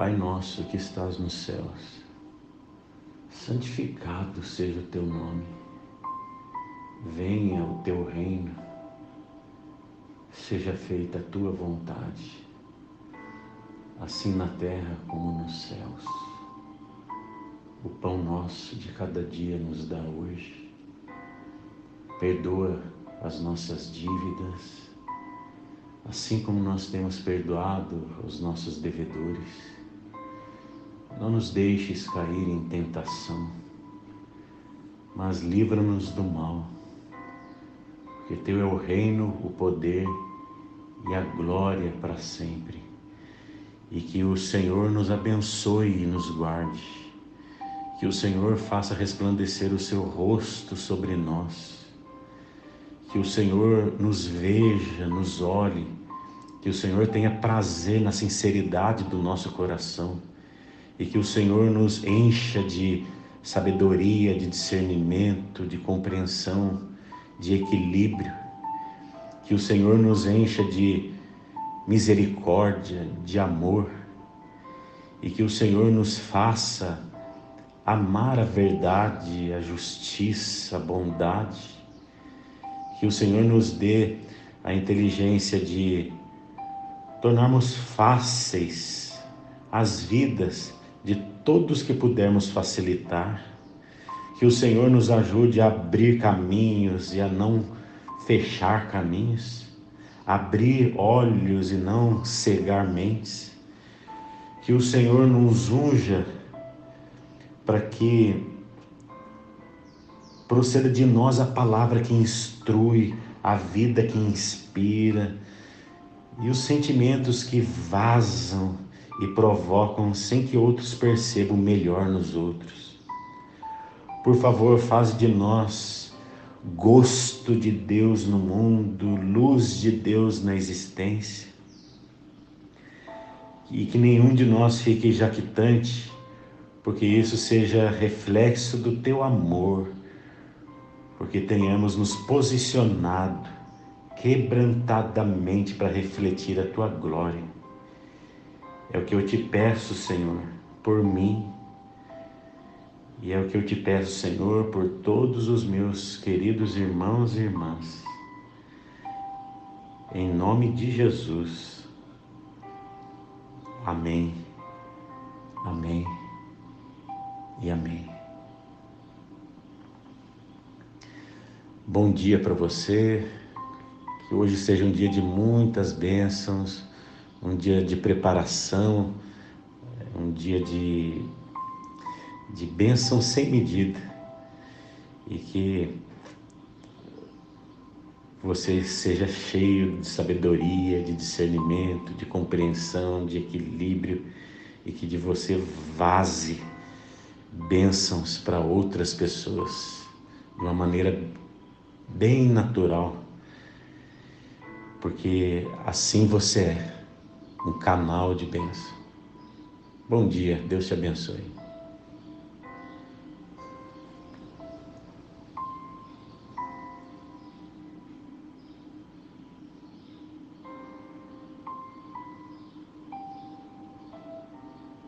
Pai nosso que estás nos céus, santificado seja o teu nome, venha o teu reino, seja feita a tua vontade, assim na terra como nos céus. O pão nosso de cada dia nos dá hoje, perdoa as nossas dívidas, assim como nós temos perdoado os nossos devedores. Não nos deixes cair em tentação, mas livra-nos do mal, porque Teu é o reino, o poder e a glória para sempre. E que o Senhor nos abençoe e nos guarde, que o Senhor faça resplandecer o Seu rosto sobre nós. Que o Senhor nos veja, nos olhe, que o Senhor tenha prazer na sinceridade do nosso coração e que o Senhor nos encha de sabedoria, de discernimento, de compreensão, de equilíbrio, que o Senhor nos encha de misericórdia, de amor. E que o Senhor nos faça amar a verdade, a justiça, a bondade. Que o Senhor nos dê a inteligência de tornarmos fáceis as vidas de todos que pudermos facilitar. Que o Senhor nos ajude a abrir caminhos e a não fechar caminhos, abrir olhos e não cegar mentes. Que o Senhor nos unja para que Proceda de nós a palavra que instrui, a vida que inspira e os sentimentos que vazam e provocam sem que outros percebam melhor nos outros. Por favor, faz de nós gosto de Deus no mundo, luz de Deus na existência. E que nenhum de nós fique jaquitante, porque isso seja reflexo do teu amor porque tenhamos nos posicionado quebrantadamente para refletir a tua glória. É o que eu te peço, Senhor, por mim, e é o que eu te peço, Senhor, por todos os meus queridos irmãos e irmãs. Em nome de Jesus. Amém. Amém. E amém. Bom dia para você, que hoje seja um dia de muitas bênçãos, um dia de preparação, um dia de, de bênção sem medida. E que você seja cheio de sabedoria, de discernimento, de compreensão, de equilíbrio e que de você vaze bênçãos para outras pessoas de uma maneira bem natural, porque assim você é um canal de bênção. Bom dia, Deus te abençoe.